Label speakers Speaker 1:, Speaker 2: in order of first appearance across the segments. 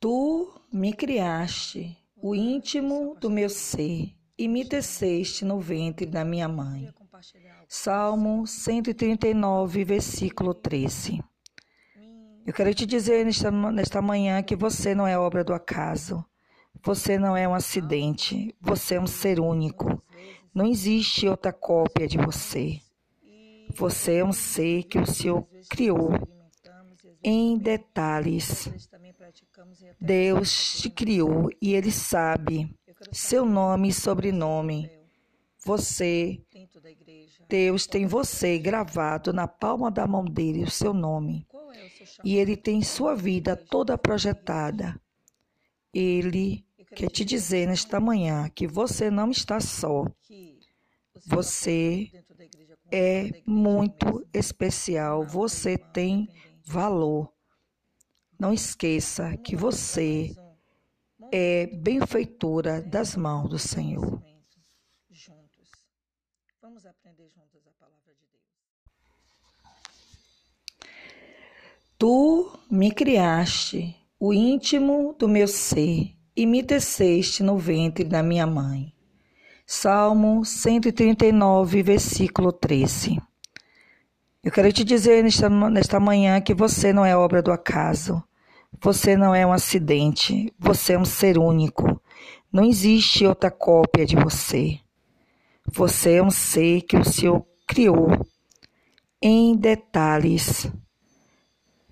Speaker 1: Tu me criaste, o íntimo do meu ser, e me teceste no ventre da minha mãe. Salmo 139, versículo 13. Eu quero te dizer nesta, nesta manhã que você não é obra do acaso. Você não é um acidente. Você é um ser único. Não existe outra cópia de você. Você é um ser que o Senhor criou em detalhes. Deus te criou e Ele sabe seu nome e sobrenome. Você, Deus tem você gravado na palma da mão dele o seu nome. E Ele tem sua vida toda projetada. Ele quer te dizer nesta manhã que você não está só. Você é muito especial. Você tem valor. Não esqueça que você é benfeitora das mãos do Senhor. Vamos aprender juntos a palavra de Deus. Tu me criaste, o íntimo do meu ser, e me teceste no ventre da minha mãe. Salmo 139, versículo 13. Eu quero te dizer nesta, nesta manhã que você não é obra do acaso. Você não é um acidente. Você é um ser único. Não existe outra cópia de você. Você é um ser que o Senhor criou em detalhes.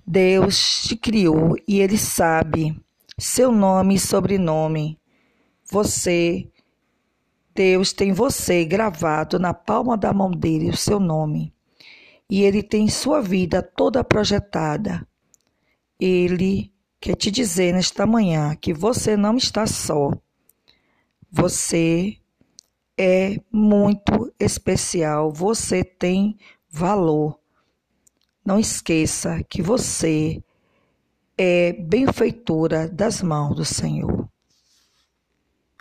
Speaker 1: Deus te criou e Ele sabe seu nome e sobrenome. Você, Deus tem você gravado na palma da mão dele o seu nome e ele tem sua vida toda projetada. Ele quer te dizer nesta manhã que você não está só. Você é muito especial, você tem valor. Não esqueça que você é benfeitora das mãos do Senhor.